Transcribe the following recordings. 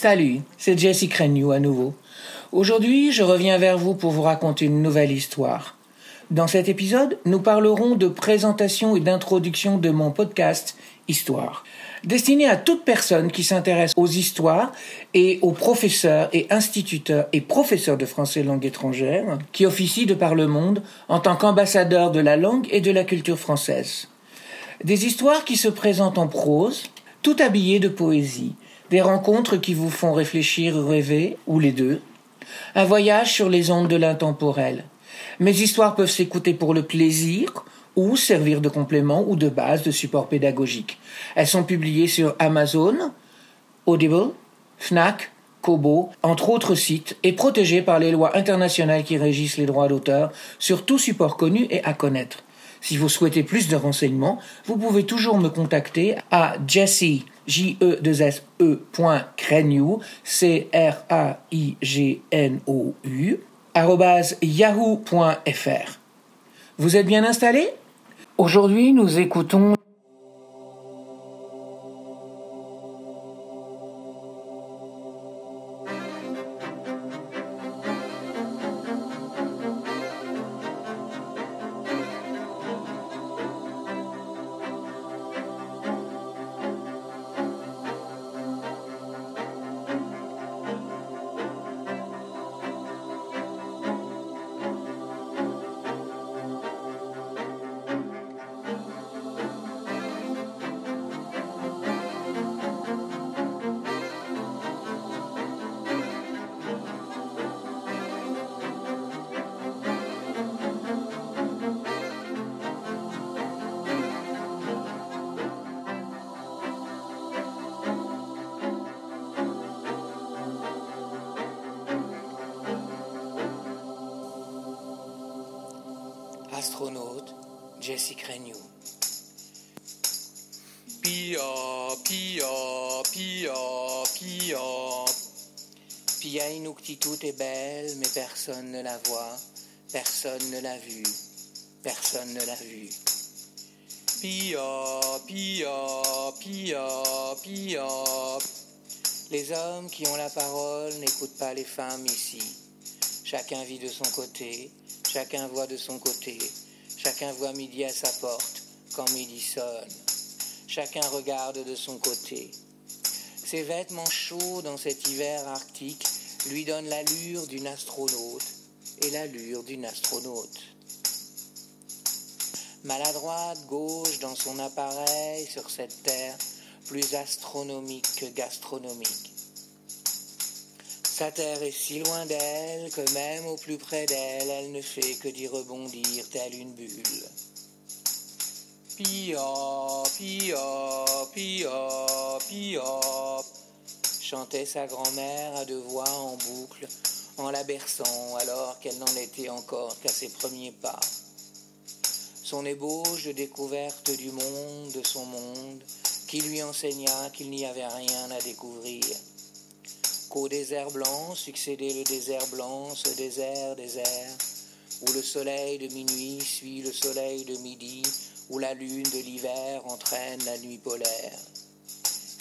Salut, c'est Jessie Crennew à nouveau. Aujourd'hui, je reviens vers vous pour vous raconter une nouvelle histoire. Dans cet épisode, nous parlerons de présentation et d'introduction de mon podcast Histoire, destiné à toute personne qui s'intéresse aux histoires et aux professeurs et instituteurs et professeurs de français langue étrangère qui officient de par le monde en tant qu'ambassadeurs de la langue et de la culture française. Des histoires qui se présentent en prose, tout habillées de poésie, des rencontres qui vous font réfléchir rêver, ou les deux, un voyage sur les ondes de l'intemporel. Mes histoires peuvent s'écouter pour le plaisir ou servir de complément ou de base de support pédagogique. Elles sont publiées sur Amazon, Audible, Fnac, Kobo, entre autres sites, et protégées par les lois internationales qui régissent les droits d'auteur sur tout support connu et à connaître. Si vous souhaitez plus de renseignements, vous pouvez toujours me contacter à jesse j e s e c r a i g n o u yahoo.fr. Vous êtes bien installé? Aujourd'hui, nous écoutons astronaute Jesse Crennew. Pia, pia, pia, pia. Pia Inuktitut est belle, mais personne ne la voit, personne ne l'a vue, personne ne l'a vue. Pia, pia, pia, pia. Les hommes qui ont la parole n'écoutent pas les femmes ici. Chacun vit de son côté, chacun voit de son côté, chacun voit midi à sa porte quand midi sonne. Chacun regarde de son côté. Ses vêtements chauds dans cet hiver arctique lui donnent l'allure d'une astronaute et l'allure d'une astronaute. Maladroite gauche dans son appareil sur cette terre plus astronomique que gastronomique. Sa terre est si loin d'elle que même au plus près d'elle, elle ne fait que d'y rebondir telle une bulle. Pia, pia, pia, pia, chantait sa grand-mère à deux voix en boucle, en la berçant alors qu'elle n'en était encore qu'à ses premiers pas. Son ébauche découverte du monde, de son monde, qui lui enseigna qu'il n'y avait rien à découvrir qu'au désert blanc succédait le désert blanc, ce désert, désert, où le soleil de minuit suit le soleil de midi, où la lune de l'hiver entraîne la nuit polaire.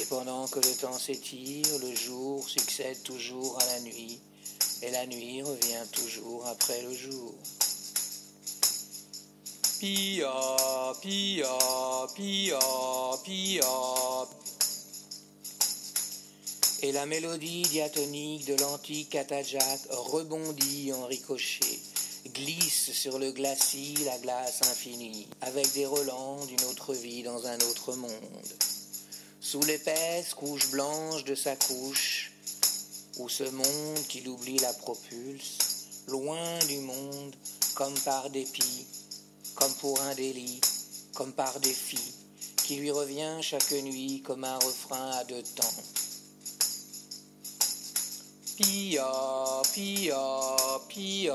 Et pendant que le temps s'étire, le jour succède toujours à la nuit, et la nuit revient toujours après le jour. Pia, pia, pia, pia, et la mélodie diatonique de l'antique katajak rebondit en ricochet, glisse sur le glacis la glace infinie, avec des relents d'une autre vie dans un autre monde. Sous l'épaisse couche blanche de sa couche, où ce monde qui l'oublie la propulse, loin du monde, comme par dépit, comme pour un délit, comme par défi, qui lui revient chaque nuit comme un refrain à deux temps. Pia, pia, pia,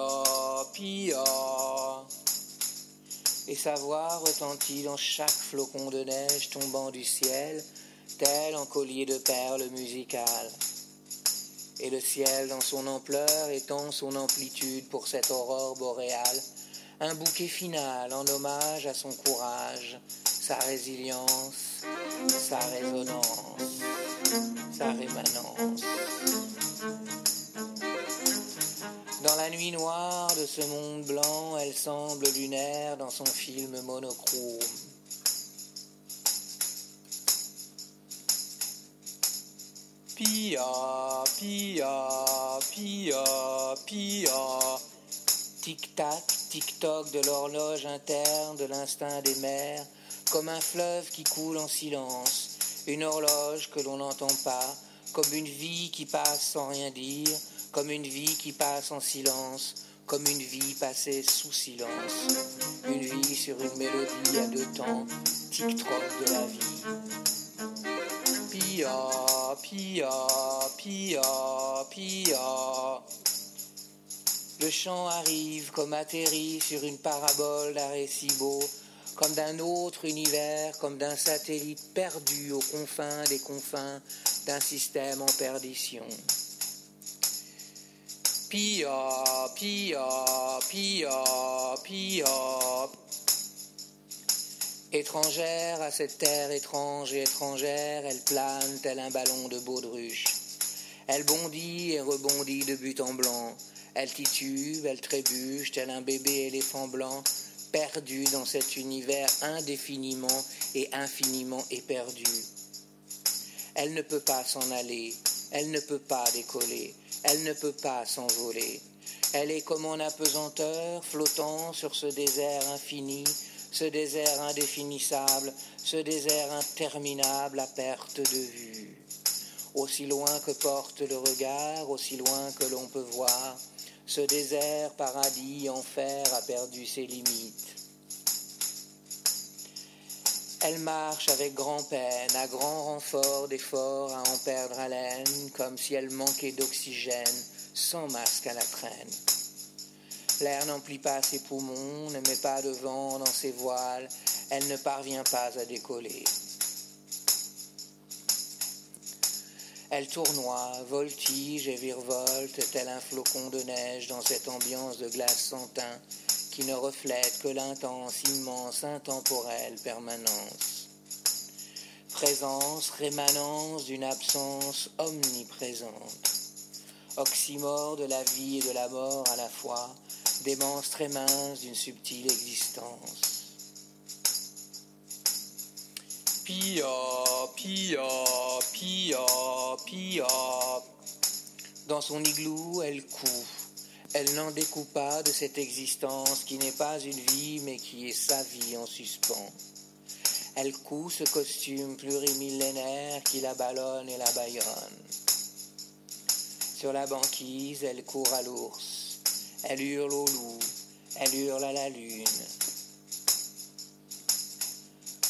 pia. Et sa voix retentit dans chaque flocon de neige tombant du ciel, tel un collier de perles musicales. Et le ciel dans son ampleur étend son amplitude pour cette aurore boréale, un bouquet final en hommage à son courage, sa résilience, sa résonance, sa rémanence. Dans la nuit noire de ce monde blanc, elle semble lunaire dans son film monochrome. Pia, pia, pia, pia. Tic-tac, tic-toc de l'horloge interne, de l'instinct des mères, comme un fleuve qui coule en silence, une horloge que l'on n'entend pas, comme une vie qui passe sans rien dire, comme une vie qui passe en silence, comme une vie passée sous silence, une vie sur une mélodie à deux temps, tic-toc de la vie. Pia, pia, pia, pia. Le chant arrive comme atterri sur une parabole d'Arecibo, comme d'un autre univers, comme d'un satellite perdu aux confins des confins d'un système en perdition. Pia, pia, pia, pia. Étrangère à cette terre étrange et étrangère, elle plane tel un ballon de baudruche. Elle bondit et rebondit de but en blanc. Elle titube, elle trébuche, tel un bébé éléphant blanc, perdu dans cet univers indéfiniment et infiniment éperdu. Elle ne peut pas s'en aller, elle ne peut pas décoller, elle ne peut pas s'envoler. Elle est comme en apesanteur, flottant sur ce désert infini, ce désert indéfinissable, ce désert interminable à perte de vue. Aussi loin que porte le regard, aussi loin que l'on peut voir, ce désert, paradis, enfer a perdu ses limites. Elle marche avec grand-peine, à grand renfort d'efforts à en perdre haleine, comme si elle manquait d'oxygène, sans masque à la traîne. L'air n'emplit pas ses poumons, ne met pas de vent dans ses voiles, elle ne parvient pas à décoller. Elle tournoie, voltige et virevolte, tel un flocon de neige dans cette ambiance de glace sans teint qui ne reflète que l'intense, immense, intemporelle permanence. Présence, rémanence d'une absence omniprésente. Oxymore de la vie et de la mort à la fois, démence très mince d'une subtile existence. Pia, pia, pia, pia. Dans son igloo, elle coud. Elle n'en découpe pas de cette existence qui n'est pas une vie mais qui est sa vie en suspens. Elle coud ce costume plurimillénaire qui la ballonne et la baillonne. Sur la banquise, elle court à l'ours. Elle hurle au loup. Elle hurle à la lune.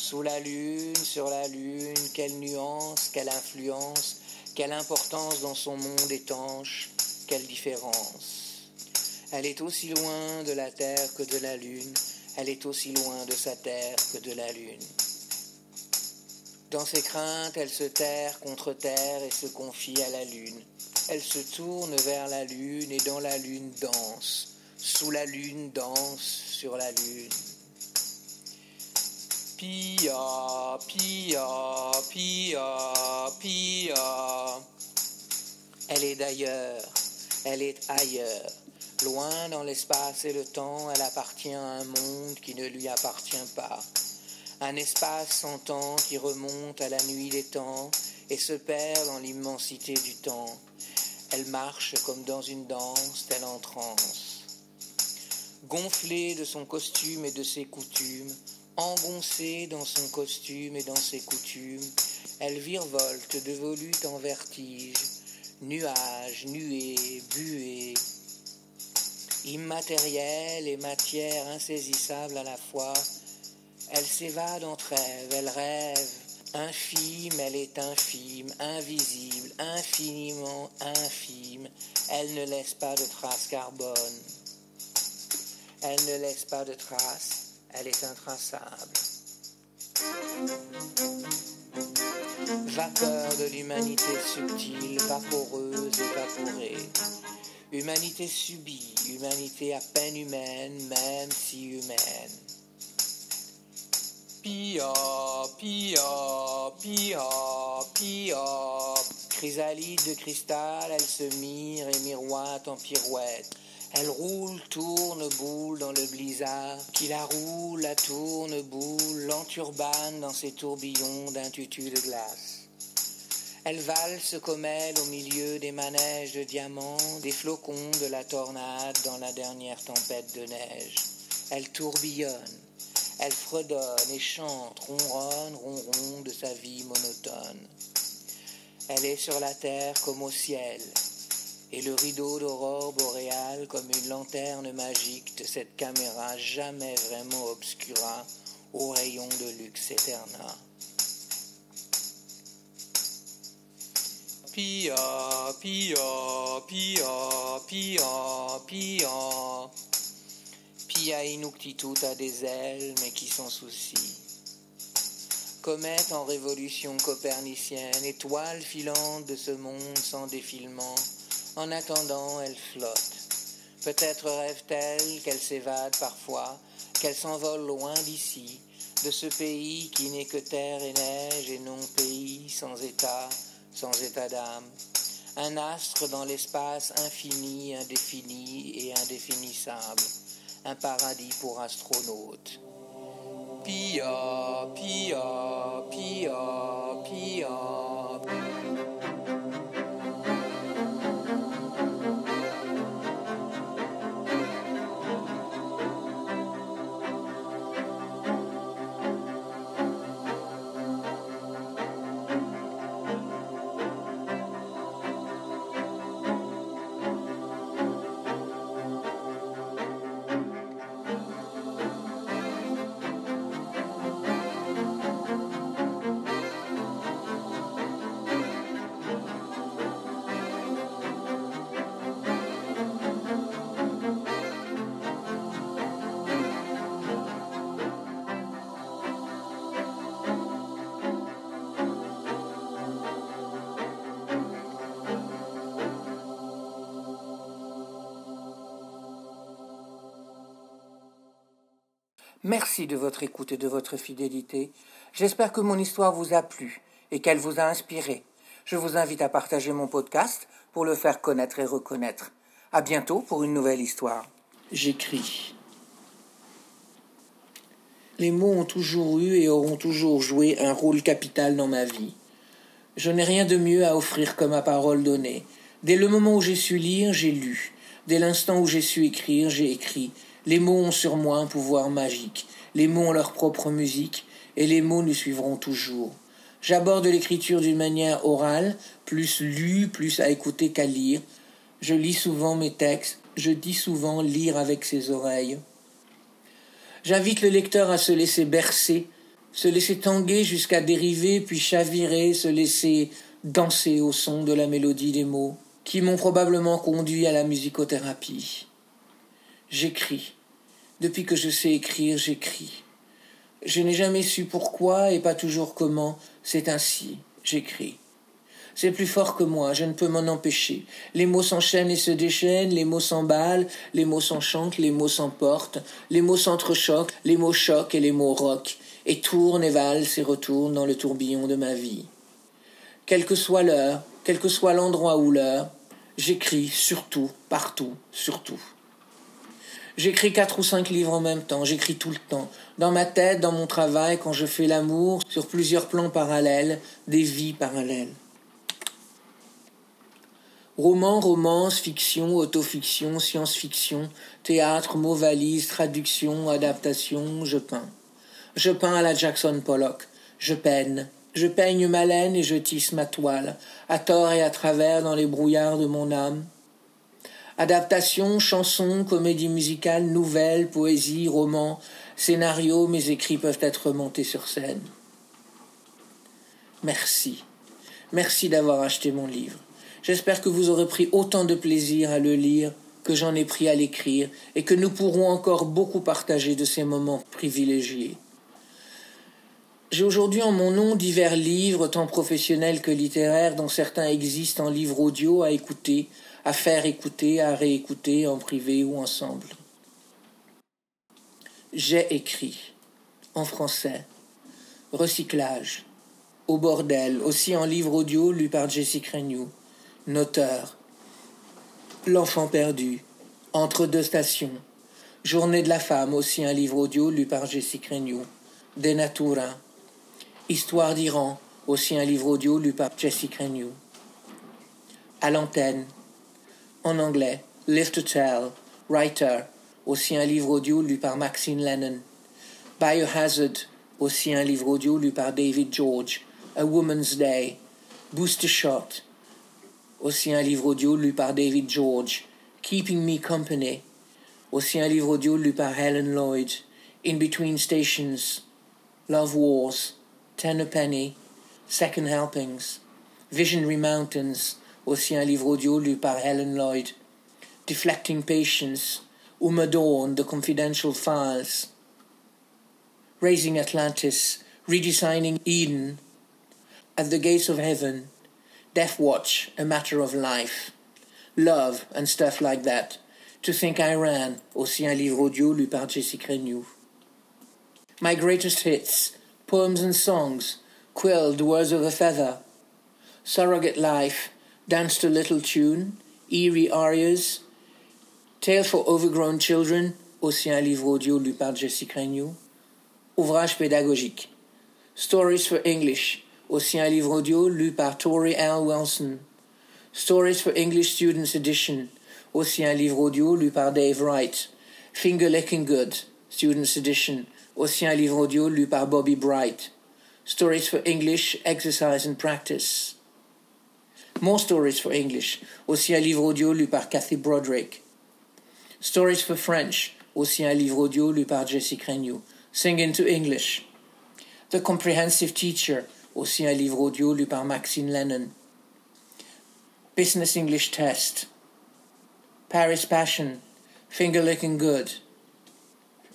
Sous la lune, sur la lune, quelle nuance, quelle influence, quelle importance dans son monde étanche, quelle différence. Elle est aussi loin de la terre que de la lune, elle est aussi loin de sa terre que de la lune. Dans ses craintes, elle se terre contre terre et se confie à la lune. Elle se tourne vers la lune et dans la lune danse. Sous la lune danse sur la lune. Pia, pia, pia, pia. Elle est d'ailleurs, elle est ailleurs. Loin dans l'espace et le temps, elle appartient à un monde qui ne lui appartient pas. Un espace sans temps qui remonte à la nuit des temps et se perd dans l'immensité du temps. Elle marche comme dans une danse, telle en transe. Gonflée de son costume et de ses coutumes, engoncée dans son costume et dans ses coutumes, elle virevolte de volute en vertige, nuages, nuées, buées, immatérielle et matière insaisissable à la fois, elle s'évade entre rêves, elle rêve, infime, elle est infime, invisible, infiniment infime, elle ne laisse pas de traces carbone, elle ne laisse pas de traces, elle est intraçable. Vapeur de l'humanité subtile, vaporeuse, évaporée. Humanité subie, humanité à peine humaine, même si humaine. Pia, pia, pia, pia. Chrysalide de cristal, elle se mire et miroite en pirouette. Elle roule, tourne, boule dans le blizzard, qui la roule, la tourne, boule, l'enturbane dans ses tourbillons d'un tutu de glace. Elle valse comme elle au milieu des manèges de diamants, des flocons de la tornade dans la dernière tempête de neige. Elle tourbillonne, elle fredonne et chante, ronronne, ronron de sa vie monotone. Elle est sur la terre comme au ciel, et le rideau d'aurore boréale comme une lanterne magique de cette caméra jamais vraiment obscura au rayon de luxe éternel. Pia, pia, pia, pia, pia. Pia inuktitut a des ailes, mais qui s'en soucie. Comète en révolution copernicienne, étoile filante de ce monde sans défilement. En attendant, elle flotte. Peut-être rêve-t-elle qu'elle s'évade parfois, qu'elle s'envole loin d'ici, de ce pays qui n'est que terre et neige et non pays sans état, sans état d'âme. Un astre dans l'espace infini, indéfini et indéfinissable. Un paradis pour astronautes. Pia, pia, pia, pia. Merci de votre écoute et de votre fidélité. J'espère que mon histoire vous a plu et qu'elle vous a inspiré. Je vous invite à partager mon podcast pour le faire connaître et reconnaître. À bientôt pour une nouvelle histoire. J'écris. Les mots ont toujours eu et auront toujours joué un rôle capital dans ma vie. Je n'ai rien de mieux à offrir que ma parole donnée. Dès le moment où j'ai su lire, j'ai lu. Dès l'instant où j'ai su écrire, j'ai écrit. Les mots ont sur moi un pouvoir magique. Les mots ont leur propre musique, et les mots nous suivront toujours. J'aborde l'écriture d'une manière orale, plus lue, plus à écouter qu'à lire. Je lis souvent mes textes, je dis souvent lire avec ses oreilles. J'invite le lecteur à se laisser bercer, se laisser tanguer jusqu'à dériver, puis chavirer, se laisser danser au son de la mélodie des mots, qui m'ont probablement conduit à la musicothérapie. J'écris. Depuis que je sais écrire, j'écris. Je n'ai jamais su pourquoi et pas toujours comment. C'est ainsi. J'écris. C'est plus fort que moi, je ne peux m'en empêcher. Les mots s'enchaînent et se déchaînent, les mots s'emballent, les mots s'enchantent, les mots s'emportent, les mots s'entrechoquent, les mots choquent et les mots roquent, et tournent et valsent et retournent dans le tourbillon de ma vie. Quelle que soit l'heure, quel que soit l'endroit ou l'heure, j'écris surtout, partout, surtout. J'écris quatre ou cinq livres en même temps, j'écris tout le temps. Dans ma tête, dans mon travail, quand je fais l'amour, sur plusieurs plans parallèles, des vies parallèles. Romans, romance, fiction, autofiction, science-fiction, théâtre, mots valises, traduction, adaptation, je peins. Je peins à la Jackson Pollock. Je peine. Je peigne ma laine et je tisse ma toile, à tort et à travers dans les brouillards de mon âme. Adaptation, chansons, comédie musicale, nouvelles, poésie, romans, scénarios, mes écrits peuvent être montés sur scène. Merci. Merci d'avoir acheté mon livre. J'espère que vous aurez pris autant de plaisir à le lire que j'en ai pris à l'écrire et que nous pourrons encore beaucoup partager de ces moments privilégiés. J'ai aujourd'hui en mon nom divers livres, tant professionnels que littéraires, dont certains existent en livre audio à écouter, à faire écouter, à réécouter en privé ou ensemble. J'ai écrit en français. Recyclage. Au bordel, aussi en livre audio lu par Jessie Renew. Noteur. L'enfant perdu. Entre deux stations. Journée de la femme, aussi un livre audio lu par Jessie Renew. De Natura. Histoire d'Iran, aussi un livre audio lu par Jessie Renew. À l'antenne. En anglais. Live to Tell. Writer, aussi un livre audio lu par Maxine Lennon. Biohazard, aussi un livre audio lu par David George. A Woman's Day. Booster Shot, aussi un livre audio lu par David George. Keeping Me Company, aussi un livre audio lu par Helen Lloyd. In Between Stations, Love Wars, Ten a Penny, Second Helpings. Visionary Mountains, aussi un livre audio lu par Helen Lloyd. Deflecting Patience, Uma Dawn, The Confidential Files. Raising Atlantis, Redesigning Eden, At the Gates of Heaven, Death Watch, A Matter of Life, Love and stuff like that. To Think I Ran, aussi un livre audio lu par. My Greatest Hits, Poems and Songs, Quill, The Words of a Feather, Surrogate Life, Dance to Little Tune, Eerie Arias, Tales for Overgrown Children, aussi un livre audio lu par Jessie Renew. Ouvrage pédagogique. Stories for English, aussi un livre audio lu par Tori L. Wilson. Stories for English Students Edition, aussi un livre audio lu par Dave Wright. Finger Licking Good, Students Edition, aussi un livre audio lu par Bobby Bright. Stories for English, Exercise and Practice. More Stories for English, aussi un livre audio lu par Kathy Broderick. Stories for French, aussi un livre audio lu par Jessie Crenew. Sing into English. The Comprehensive Teacher, aussi un livre audio lu par Maxine Lennon. Business English Test. Paris Passion. Finger Looking Good.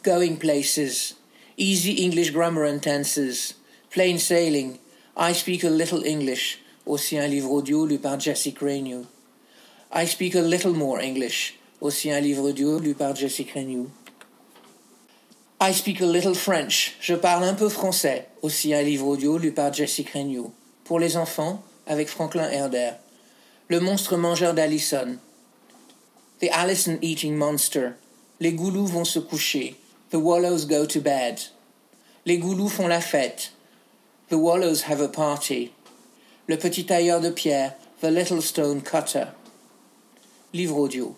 Going Places. Easy English Grammar and Tenses. Plain Sailing. I Speak a Little English. Aussi un livre audio lu par Jessie Crenew. I Speak a Little More English. Aussi un livre audio lu par Jessie Crenew. I speak a little French. Je parle un peu français. Aussi un livre audio lu par Jessie Crenew. Pour les enfants, avec Franklin Herder. Le monstre mangeur d'Allison. The Allison Eating Monster. Les goulous vont se coucher. The wallows go to bed. Les goulous font la fête. The wallows have a party. Le petit tailleur de pierre. The little stone cutter. Livre audio.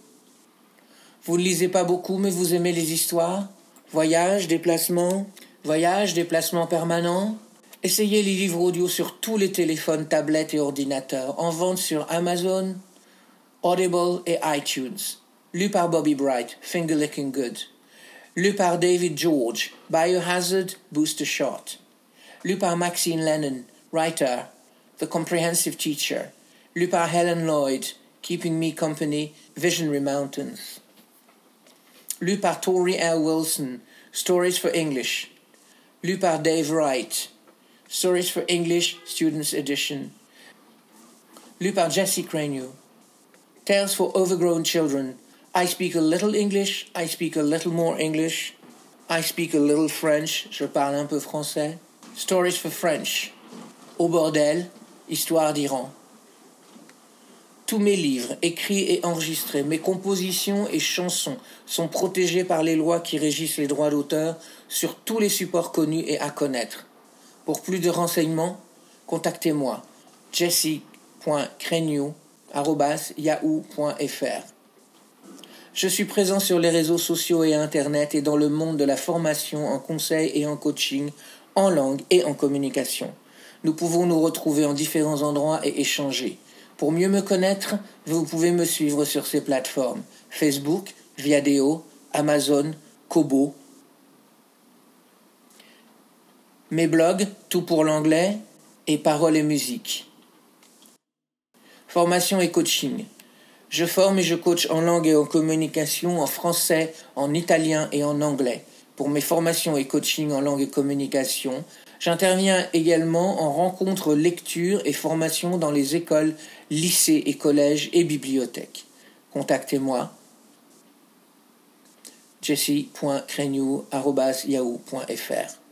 Vous ne lisez pas beaucoup, mais vous aimez les histoires? Voyage, déplacement, voyage, déplacement permanent? Essayez les livres audio sur tous les téléphones, tablettes et ordinateurs, en vente sur Amazon, Audible et iTunes. Lu par Bobby Bright, Finger Licking Good. Lu par David George, Biohazard, Booster Shot. Lu par Maxine Lennon, Writer, The Comprehensive Teacher. Lu par Helen Lloyd, Keeping Me Company, Visionary Mountains. Lu par Tori L. Wilson, Stories for English. Lu par Dave Wright, Stories for English Students Edition. Lu par Jessie Cranew, Tales for Overgrown Children. I speak a little English, I speak a little more English. I speak a little French, je parle un peu français. Stories for French. Au bordel, Histoire d'Iran. Tous mes livres, écrits et enregistrés, mes compositions et chansons sont protégés par les lois qui régissent les droits d'auteur sur tous les supports connus et à connaître. Pour plus de renseignements, contactez-moi jessie.crenew.yahoo.fr. Je suis présent sur les réseaux sociaux et Internet et dans le monde de la formation en conseil et en coaching, en langue et en communication. Nous pouvons nous retrouver en différents endroits et échanger. Pour mieux me connaître, vous pouvez me suivre sur ces plateformes Facebook, Viadeo, Amazon, Kobo. Mes blogs, tout pour l'anglais, et paroles et musique. Formation et coaching. Je forme et je coach en langue et en communication en français, en italien et en anglais. Pour mes formations et coaching en langue et communication, j'interviens également en rencontres, lecture et formation dans les écoles, lycées et collèges et bibliothèques. Contactez-moi jessie.crenew.yahoo.fr